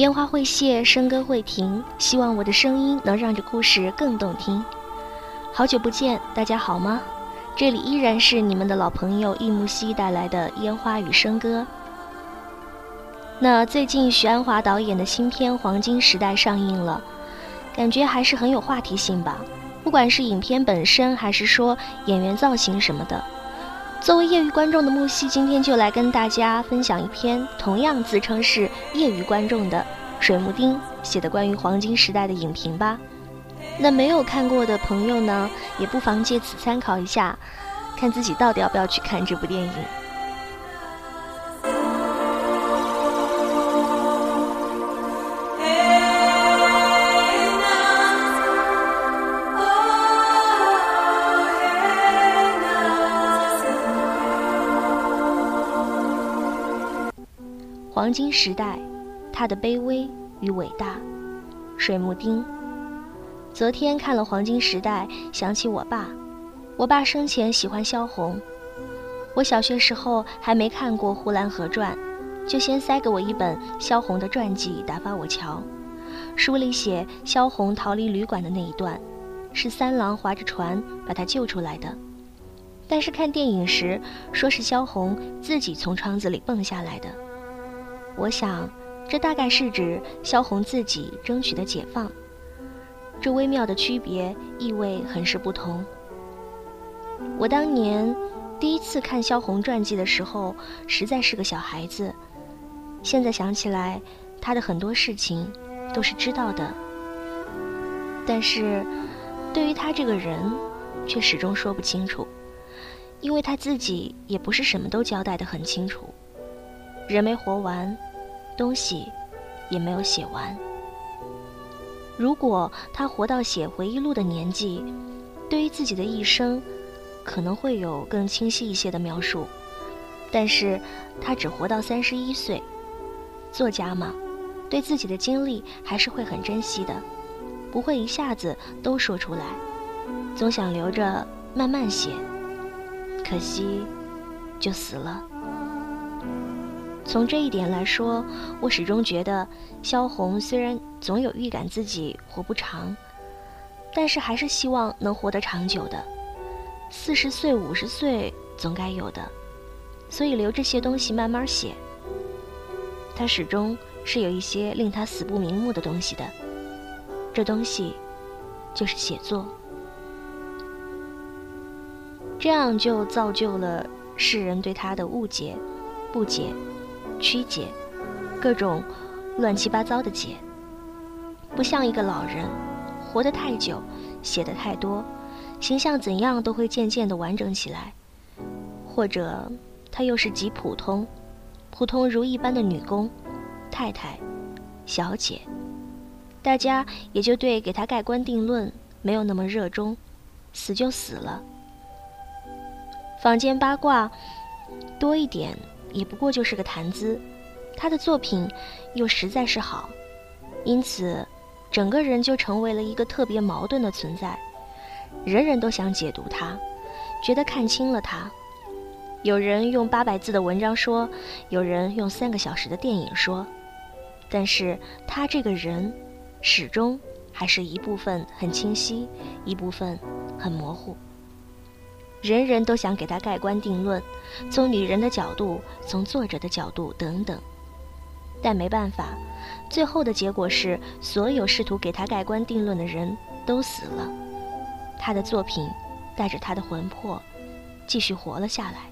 烟花会谢，笙歌会停，希望我的声音能让这故事更动听。好久不见，大家好吗？这里依然是你们的老朋友易木西带来的烟花与笙歌。那最近徐安华导演的新片《黄金时代》上映了，感觉还是很有话题性吧。不管是影片本身，还是说演员造型什么的。作为业余观众的木西，今天就来跟大家分享一篇同样自称是业余观众的水木丁写的关于黄金时代的影评吧。那没有看过的朋友呢，也不妨借此参考一下，看自己到底要不要去看这部电影。黄金时代，它的卑微与伟大。水木丁。昨天看了《黄金时代》，想起我爸。我爸生前喜欢萧红。我小学时候还没看过《呼兰河传》，就先塞给我一本萧红的传记打发我瞧。书里写萧红逃离旅馆的那一段，是三郎划着船把她救出来的。但是看电影时，说是萧红自己从窗子里蹦下来的。我想，这大概是指萧红自己争取的解放。这微妙的区别意味很是不同。我当年第一次看萧红传记的时候，实在是个小孩子。现在想起来，她的很多事情都是知道的，但是对于她这个人，却始终说不清楚，因为她自己也不是什么都交代得很清楚。人没活完，东西也没有写完。如果他活到写回忆录的年纪，对于自己的一生，可能会有更清晰一些的描述。但是，他只活到三十一岁，作家嘛，对自己的经历还是会很珍惜的，不会一下子都说出来，总想留着慢慢写。可惜，就死了。从这一点来说，我始终觉得萧红虽然总有预感自己活不长，但是还是希望能活得长久的。四十岁、五十岁总该有的，所以留这些东西慢慢写。他始终是有一些令他死不瞑目的东西的，这东西就是写作。这样就造就了世人对他的误解、不解。曲解，各种乱七八糟的解，不像一个老人，活得太久，写的太多，形象怎样都会渐渐的完整起来。或者，她又是极普通，普通如一般的女工、太太、小姐，大家也就对给她盖棺定论没有那么热衷，死就死了。坊间八卦多一点。也不过就是个谈资，他的作品又实在是好，因此整个人就成为了一个特别矛盾的存在。人人都想解读他，觉得看清了他。有人用八百字的文章说，有人用三个小时的电影说，但是他这个人始终还是一部分很清晰，一部分很模糊。人人都想给他盖棺定论，从女人的角度，从作者的角度等等，但没办法，最后的结果是，所有试图给他盖棺定论的人都死了，他的作品带着他的魂魄继续活了下来。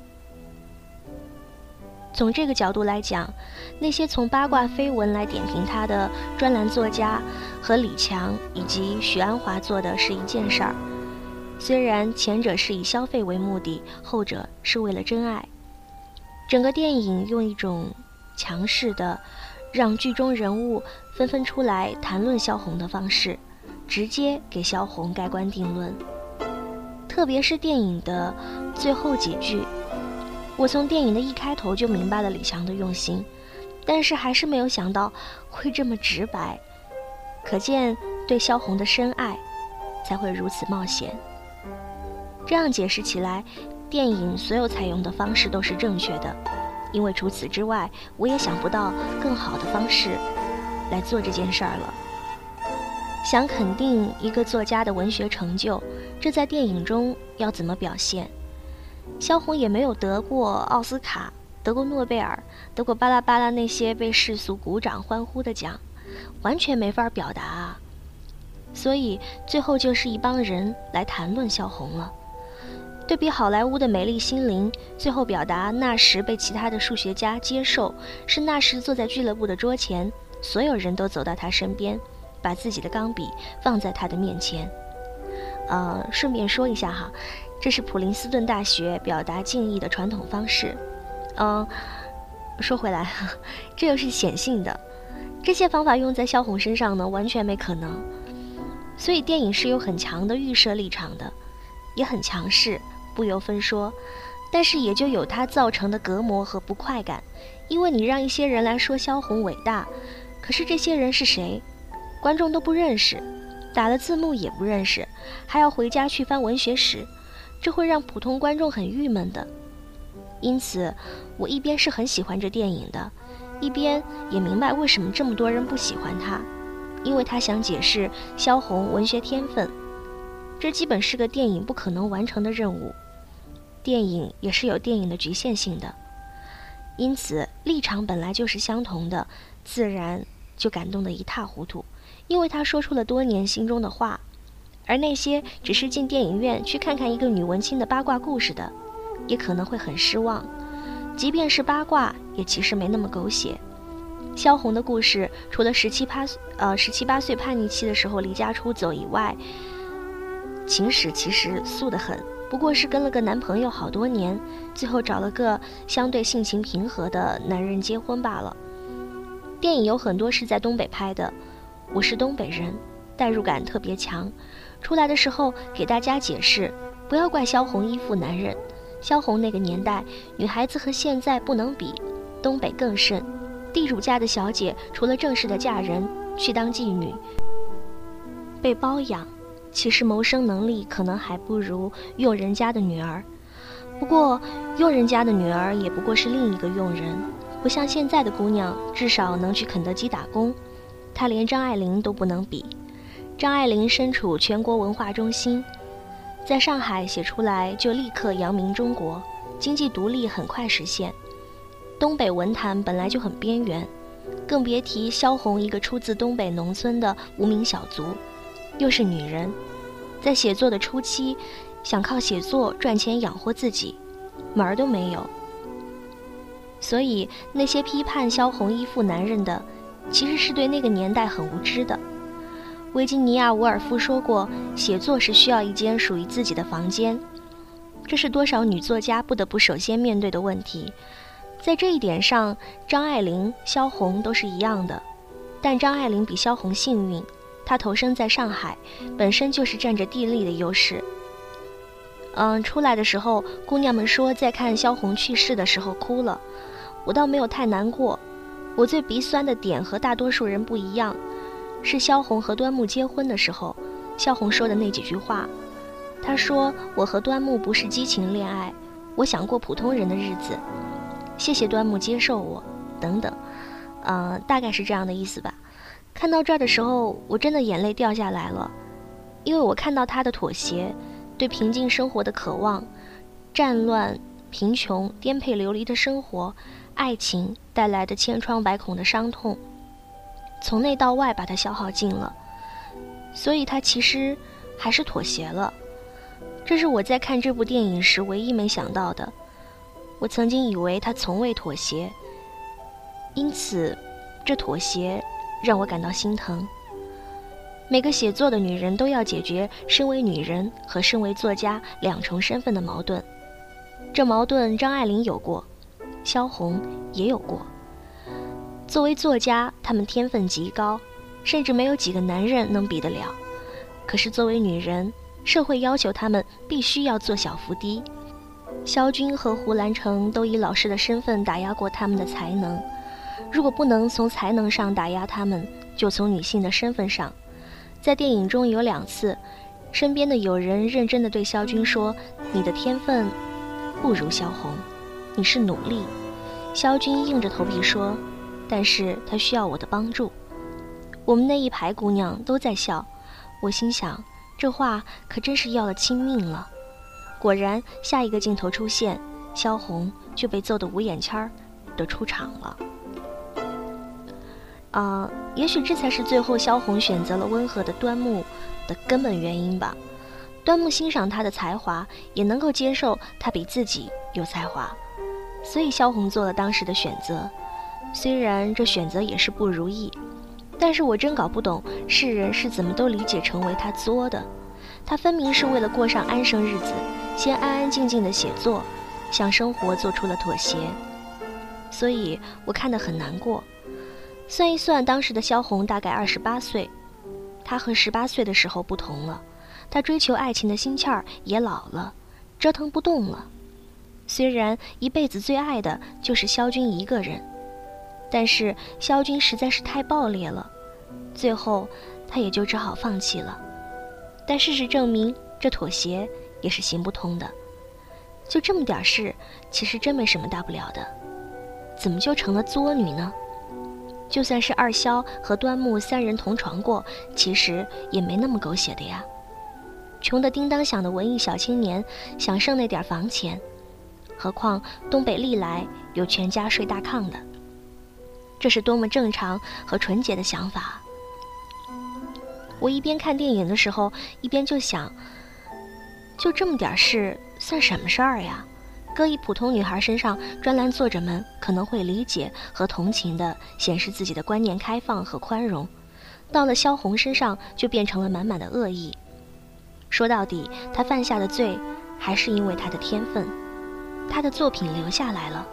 从这个角度来讲，那些从八卦绯闻来点评他的专栏作家和李强以及许鞍华做的是一件事儿。虽然前者是以消费为目的，后者是为了真爱。整个电影用一种强势的，让剧中人物纷纷出来谈论萧红的方式，直接给萧红盖棺定论。特别是电影的最后几句，我从电影的一开头就明白了李强的用心，但是还是没有想到会这么直白，可见对萧红的深爱，才会如此冒险。这样解释起来，电影所有采用的方式都是正确的，因为除此之外，我也想不到更好的方式来做这件事儿了。想肯定一个作家的文学成就，这在电影中要怎么表现？萧红也没有得过奥斯卡，得过诺贝尔，得过巴拉巴拉那些被世俗鼓掌欢呼的奖，完全没法表达啊。所以最后就是一帮人来谈论萧红了。对比好莱坞的美丽心灵，最后表达那时被其他的数学家接受，是那时坐在俱乐部的桌前，所有人都走到他身边，把自己的钢笔放在他的面前。呃，顺便说一下哈，这是普林斯顿大学表达敬意的传统方式。嗯，说回来，这又是显性的，这些方法用在萧红身上呢，完全没可能。所以电影是有很强的预设立场的，也很强势。不由分说，但是也就有它造成的隔膜和不快感，因为你让一些人来说萧红伟大，可是这些人是谁？观众都不认识，打了字幕也不认识，还要回家去翻文学史，这会让普通观众很郁闷的。因此，我一边是很喜欢这电影的，一边也明白为什么这么多人不喜欢他，因为他想解释萧红文学天分，这基本是个电影不可能完成的任务。电影也是有电影的局限性的，因此立场本来就是相同的，自然就感动得一塌糊涂。因为他说出了多年心中的话，而那些只是进电影院去看看一个女文青的八卦故事的，也可能会很失望。即便是八卦，也其实没那么狗血。萧红的故事，除了十七八岁呃十七八岁叛逆期的时候离家出走以外，情史其实素得很。不过是跟了个男朋友好多年，最后找了个相对性情平和的男人结婚罢了。电影有很多是在东北拍的，我是东北人，代入感特别强。出来的时候给大家解释，不要怪萧红依附男人。萧红那个年代，女孩子和现在不能比，东北更甚。地主家的小姐除了正式的嫁人去当妓女，被包养。其实谋生能力可能还不如佣人家的女儿，不过佣人家的女儿也不过是另一个佣人，不像现在的姑娘，至少能去肯德基打工。她连张爱玲都不能比。张爱玲身处全国文化中心，在上海写出来就立刻扬名中国，经济独立很快实现。东北文坛本来就很边缘，更别提萧红一个出自东北农村的无名小卒。又是女人，在写作的初期，想靠写作赚钱养活自己，门儿都没有。所以那些批判萧红依附男人的，其实是对那个年代很无知的。维吉尼亚·伍尔夫说过，写作是需要一间属于自己的房间，这是多少女作家不得不首先面对的问题。在这一点上，张爱玲、萧红都是一样的，但张爱玲比萧红幸运。他投生在上海，本身就是占着地利的优势。嗯，出来的时候，姑娘们说在看萧红去世的时候哭了，我倒没有太难过。我最鼻酸的点和大多数人不一样，是萧红和端木结婚的时候，萧红说的那几句话。她说：“我和端木不是激情恋爱，我想过普通人的日子。谢谢端木接受我，等等。”嗯，大概是这样的意思吧。看到这儿的时候，我真的眼泪掉下来了，因为我看到他的妥协，对平静生活的渴望，战乱、贫穷、颠沛流离的生活，爱情带来的千疮百孔的伤痛，从内到外把他消耗尽了，所以他其实还是妥协了。这是我在看这部电影时唯一没想到的。我曾经以为他从未妥协，因此，这妥协。让我感到心疼。每个写作的女人都要解决身为女人和身为作家两重身份的矛盾。这矛盾张爱玲有过，萧红也有过。作为作家，她们天分极高，甚至没有几个男人能比得了。可是作为女人，社会要求她们必须要做小伏低。萧军和胡兰成都以老师的身份打压过他们的才能。如果不能从才能上打压他们，就从女性的身份上。在电影中有两次，身边的友人认真地对萧军说：“你的天分不如萧红，你是努力。”萧军硬着头皮说：“但是他需要我的帮助。”我们那一排姑娘都在笑，我心想，这话可真是要了亲命了。果然，下一个镜头出现，萧红就被揍得无眼圈儿的出场了。啊，也许这才是最后萧红选择了温和的端木的根本原因吧。端木欣赏他的才华，也能够接受他比自己有才华，所以萧红做了当时的选择。虽然这选择也是不如意，但是我真搞不懂世人是怎么都理解成为他作的。他分明是为了过上安生日子，先安安静静的写作，向生活做出了妥协。所以我看得很难过。算一算，当时的萧红大概二十八岁，她和十八岁的时候不同了。她追求爱情的心气儿也老了，折腾不动了。虽然一辈子最爱的就是萧军一个人，但是萧军实在是太暴烈了，最后他也就只好放弃了。但事实证明，这妥协也是行不通的。就这么点事，其实真没什么大不了的，怎么就成了作女呢？就算是二萧和端木三人同床过，其实也没那么狗血的呀。穷得叮当响的文艺小青年，想剩那点房钱，何况东北历来有全家睡大炕的，这是多么正常和纯洁的想法。我一边看电影的时候，一边就想，就这么点事，算什么事儿呀？搁一普通女孩身上，专栏作者们可能会理解和同情的，显示自己的观念开放和宽容；到了萧红身上，就变成了满满的恶意。说到底，他犯下的罪，还是因为他的天分，他的作品留下来了，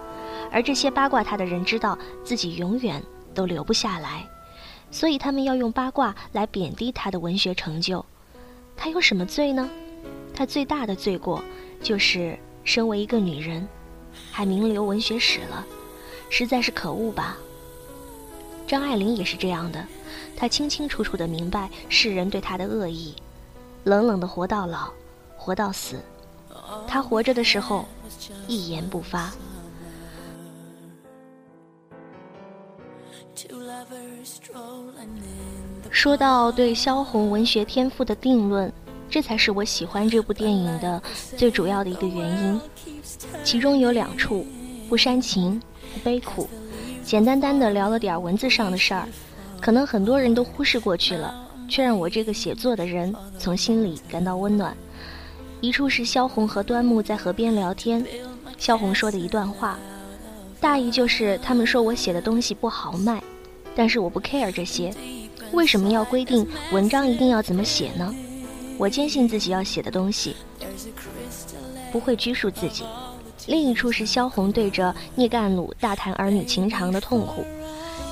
而这些八卦他的人知道自己永远都留不下来，所以他们要用八卦来贬低他的文学成就。他有什么罪呢？他最大的罪过，就是身为一个女人，还名留文学史了，实在是可恶吧。张爱玲也是这样的，她清清楚楚地明白世人对她的恶意。冷冷的活到老，活到死。他活着的时候，一言不发。说到对萧红文学天赋的定论，这才是我喜欢这部电影的最主要的一个原因。其中有两处，不煽情，不悲苦，简单单的聊了点文字上的事儿，可能很多人都忽视过去了。却让我这个写作的人从心里感到温暖。一处是萧红和端木在河边聊天，萧红说的一段话，大意就是他们说我写的东西不好卖，但是我不 care 这些，为什么要规定文章一定要怎么写呢？我坚信自己要写的东西，不会拘束自己。另一处是萧红对着聂干鲁大谈儿女情长的痛苦，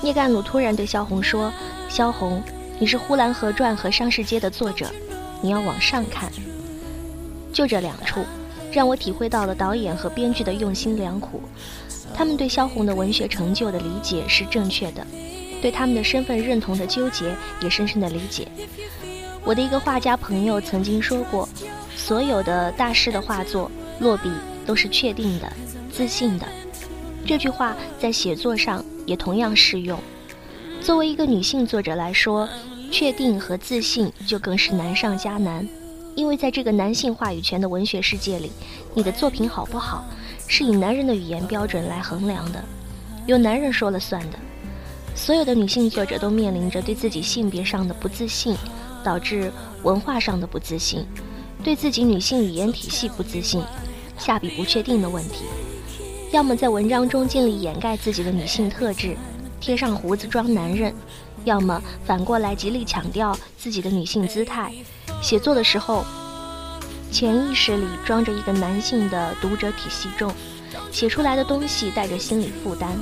聂干鲁突然对萧红说：“萧红。”你是《呼兰河传》和《商世街》的作者，你要往上看。就这两处，让我体会到了导演和编剧的用心良苦。他们对萧红的文学成就的理解是正确的，对他们的身份认同的纠结也深深的理解。我的一个画家朋友曾经说过，所有的大师的画作落笔都是确定的、自信的。这句话在写作上也同样适用。作为一个女性作者来说，确定和自信就更是难上加难，因为在这个男性话语权的文学世界里，你的作品好不好，是以男人的语言标准来衡量的，由男人说了算的。所有的女性作者都面临着对自己性别上的不自信，导致文化上的不自信，对自己女性语言体系不自信，下笔不确定的问题，要么在文章中尽力掩盖自己的女性特质，贴上胡子装男人。要么反过来极力强调自己的女性姿态，写作的时候，潜意识里装着一个男性的读者体系中，写出来的东西带着心理负担。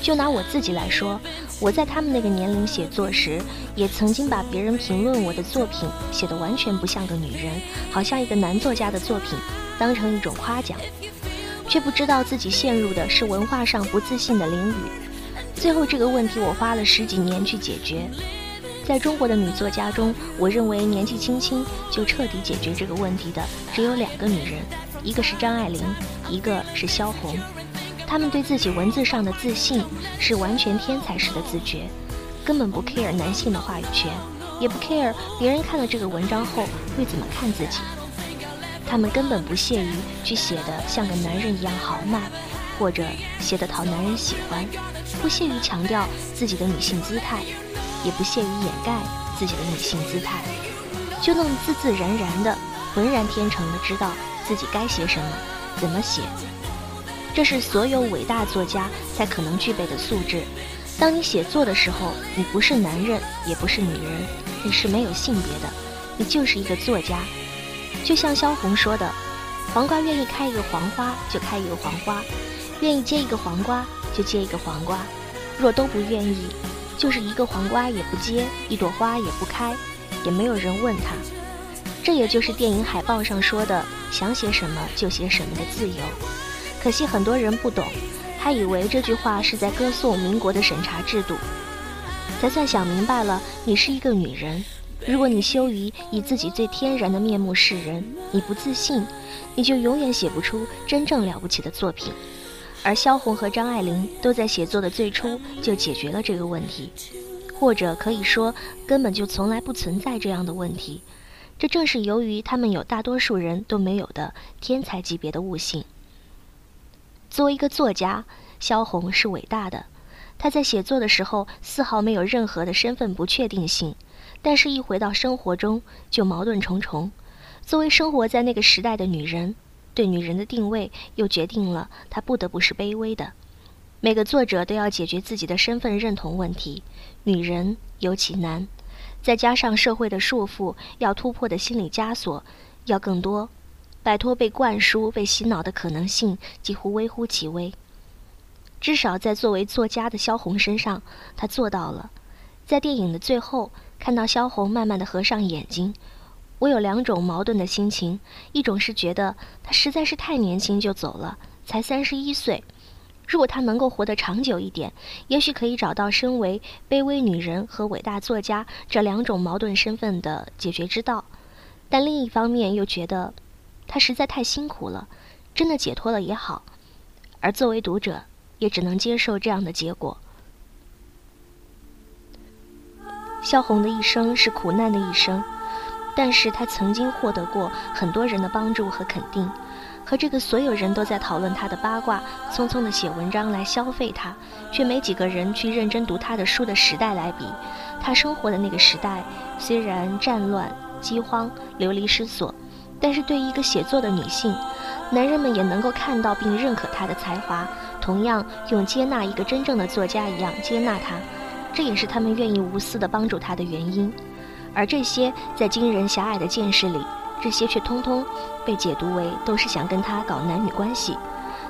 就拿我自己来说，我在他们那个年龄写作时，也曾经把别人评论我的作品写得完全不像个女人，好像一个男作家的作品，当成一种夸奖，却不知道自己陷入的是文化上不自信的囹圄。最后这个问题，我花了十几年去解决。在中国的女作家中，我认为年纪轻轻就彻底解决这个问题的只有两个女人，一个是张爱玲，一个是萧红。他们对自己文字上的自信是完全天才式的自觉，根本不 care 男性的话语权，也不 care 别人看了这个文章后会怎么看自己。他们根本不屑于去写的像个男人一样豪迈，或者写的讨男人喜欢，不屑于强调自己的女性姿态，也不屑于掩盖自己的女性姿态，就那么自自然然的、浑然天成的知道自己该写什么，怎么写。这是所有伟大作家才可能具备的素质。当你写作的时候，你不是男人，也不是女人，你是没有性别的，你就是一个作家。就像萧红说的：“黄瓜愿意开一个黄花，就开一个黄花；愿意结一个黄瓜，就结一个黄瓜。若都不愿意，就是一个黄瓜也不结，一朵花也不开，也没有人问他。这也就是电影海报上说的‘想写什么就写什么’的自由。可惜很多人不懂，还以为这句话是在歌颂民国的审查制度。才算想明白了，你是一个女人。”如果你羞于以自己最天然的面目示人，你不自信，你就永远写不出真正了不起的作品。而萧红和张爱玲都在写作的最初就解决了这个问题，或者可以说根本就从来不存在这样的问题。这正是由于他们有大多数人都没有的天才级别的悟性。作为一个作家，萧红是伟大的。她在写作的时候丝毫没有任何的身份不确定性。但是，一回到生活中，就矛盾重重。作为生活在那个时代的女人，对女人的定位又决定了她不得不是卑微的。每个作者都要解决自己的身份认同问题，女人尤其难。再加上社会的束缚，要突破的心理枷锁要更多，摆脱被灌输、被洗脑的可能性几乎微乎其微。至少在作为作家的萧红身上，她做到了。在电影的最后。看到萧红慢慢的合上眼睛，我有两种矛盾的心情：一种是觉得她实在是太年轻就走了，才三十一岁；如果她能够活得长久一点，也许可以找到身为卑微女人和伟大作家这两种矛盾身份的解决之道。但另一方面又觉得，他实在太辛苦了，真的解脱了也好。而作为读者，也只能接受这样的结果。萧红的一生是苦难的一生，但是她曾经获得过很多人的帮助和肯定，和这个所有人都在讨论她的八卦、匆匆的写文章来消费她，却没几个人去认真读她的书的时代来比，她生活的那个时代虽然战乱、饥荒、流离失所，但是对于一个写作的女性，男人们也能够看到并认可她的才华，同样用接纳一个真正的作家一样接纳她。这也是他们愿意无私地帮助她的原因，而这些在惊人狭隘的见识里，这些却通通被解读为都是想跟他搞男女关系。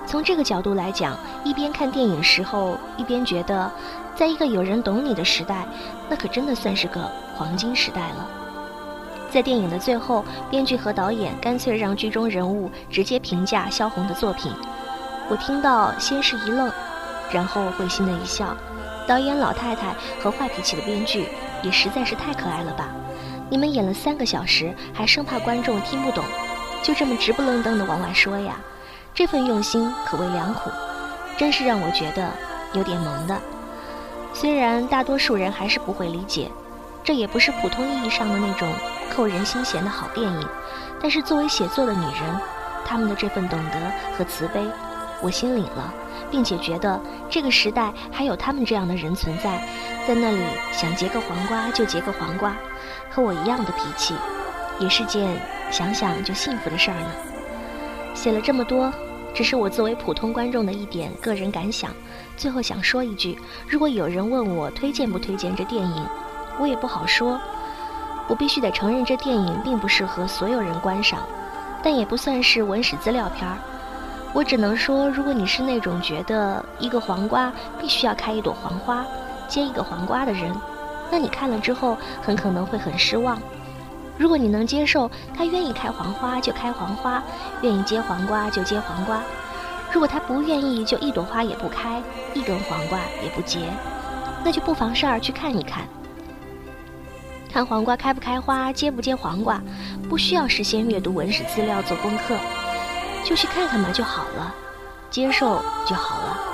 从这个角度来讲，一边看电影时候，一边觉得，在一个有人懂你的时代，那可真的算是个黄金时代了。在电影的最后，编剧和导演干脆让剧中人物直接评价萧红的作品，我听到先是一愣，然后会心的一笑。导演老太太和坏脾气的编剧也实在是太可爱了吧！你们演了三个小时，还生怕观众听不懂，就这么直不愣登的往外说呀？这份用心可谓良苦，真是让我觉得有点萌的。虽然大多数人还是不会理解，这也不是普通意义上的那种扣人心弦的好电影，但是作为写作的女人，她们的这份懂得和慈悲，我心领了。并且觉得这个时代还有他们这样的人存在，在那里想结个黄瓜就结个黄瓜，和我一样的脾气，也是件想想就幸福的事儿呢。写了这么多，只是我作为普通观众的一点个人感想。最后想说一句：如果有人问我推荐不推荐这电影，我也不好说。我必须得承认，这电影并不适合所有人观赏，但也不算是文史资料片儿。我只能说，如果你是那种觉得一个黄瓜必须要开一朵黄花，结一个黄瓜的人，那你看了之后很可能会很失望。如果你能接受他愿意开黄花就开黄花，愿意结黄瓜就结黄瓜，如果他不愿意就一朵花也不开，一根黄瓜也不结，那就不妨事儿去看一看。看黄瓜开不开花，结不结黄瓜，不需要事先阅读文史资料做功课。就去看看嘛，就好了，接受就好了。